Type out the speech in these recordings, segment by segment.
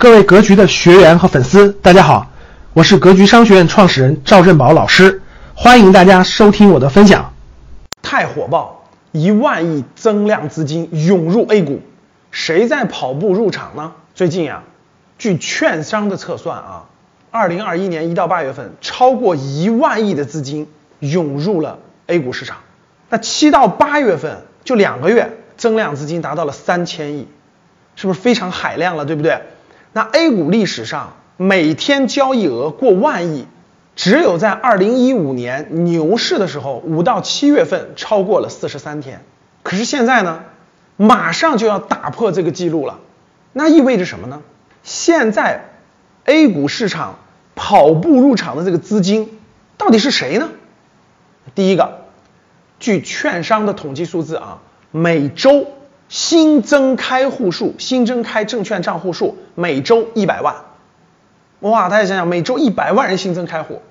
各位格局的学员和粉丝，大家好，我是格局商学院创始人赵振宝老师，欢迎大家收听我的分享。太火爆，一万亿增量资金涌入 A 股，谁在跑步入场呢？最近啊，据券商的测算啊，二零二一年一到八月份，超过一万亿的资金涌入了 A 股市场。那七到八月份就两个月，增量资金达到了三千亿，是不是非常海量了？对不对？那 A 股历史上每天交易额过万亿，只有在2015年牛市的时候，五到七月份超过了四十三天。可是现在呢，马上就要打破这个记录了。那意味着什么呢？现在 A 股市场跑步入场的这个资金到底是谁呢？第一个，据券商的统计数字啊，每周。新增开户数，新增开证券账户数每周一百万，哇！大家想想，每周一百万人新增开户，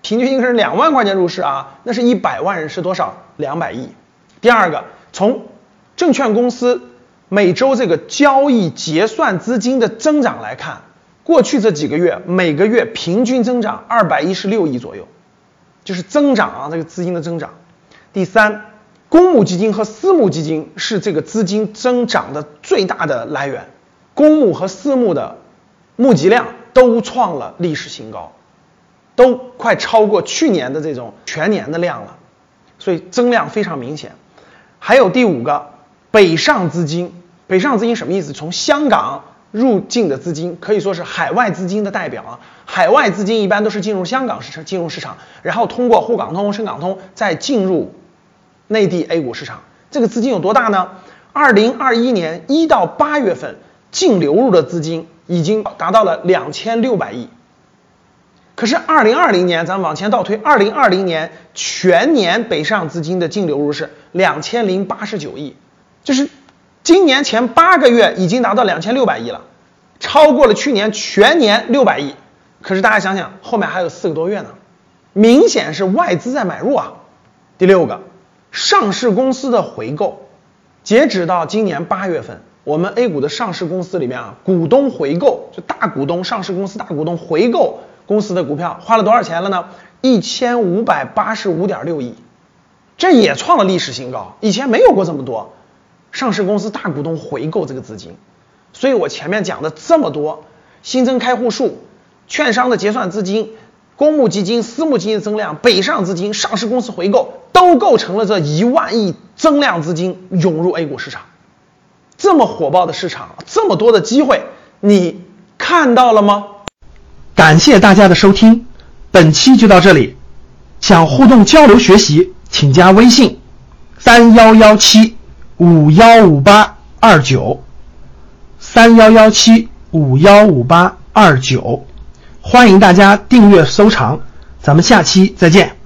平均一个人两万块钱入市啊，那是一百万人是多少？两百亿。第二个，从证券公司每周这个交易结算资金的增长来看，过去这几个月每个月平均增长二百一十六亿左右，就是增长啊，这个资金的增长。第三。公募基金和私募基金是这个资金增长的最大的来源，公募和私募的募集量都创了历史新高，都快超过去年的这种全年的量了，所以增量非常明显。还有第五个，北上资金，北上资金什么意思？从香港入境的资金可以说是海外资金的代表啊，海外资金一般都是进入香港市场金融市场，然后通过沪港通、深港通再进入。内地 A 股市场这个资金有多大呢？二零二一年一到八月份净流入的资金已经达到了两千六百亿。可是二零二零年咱们往前倒推，二零二零年全年北上资金的净流入是两千零八十九亿，就是今年前八个月已经达到两千六百亿了，超过了去年全年六百亿。可是大家想想，后面还有四个多月呢，明显是外资在买入啊。第六个。上市公司的回购，截止到今年八月份，我们 A 股的上市公司里面啊，股东回购就大股东上市公司大股东回购公司的股票花了多少钱了呢？一千五百八十五点六亿，这也创了历史新高，以前没有过这么多上市公司大股东回购这个资金。所以我前面讲的这么多新增开户数、券商的结算资金。公募基金、私募基金增量，北上资金、上市公司回购，都构成了这一万亿增量资金涌入 A 股市场。这么火爆的市场，这么多的机会，你看到了吗？感谢大家的收听，本期就到这里。想互动交流学习，请加微信：三幺幺七五幺五八二九，三幺幺七五幺五八二九。欢迎大家订阅收藏，咱们下期再见。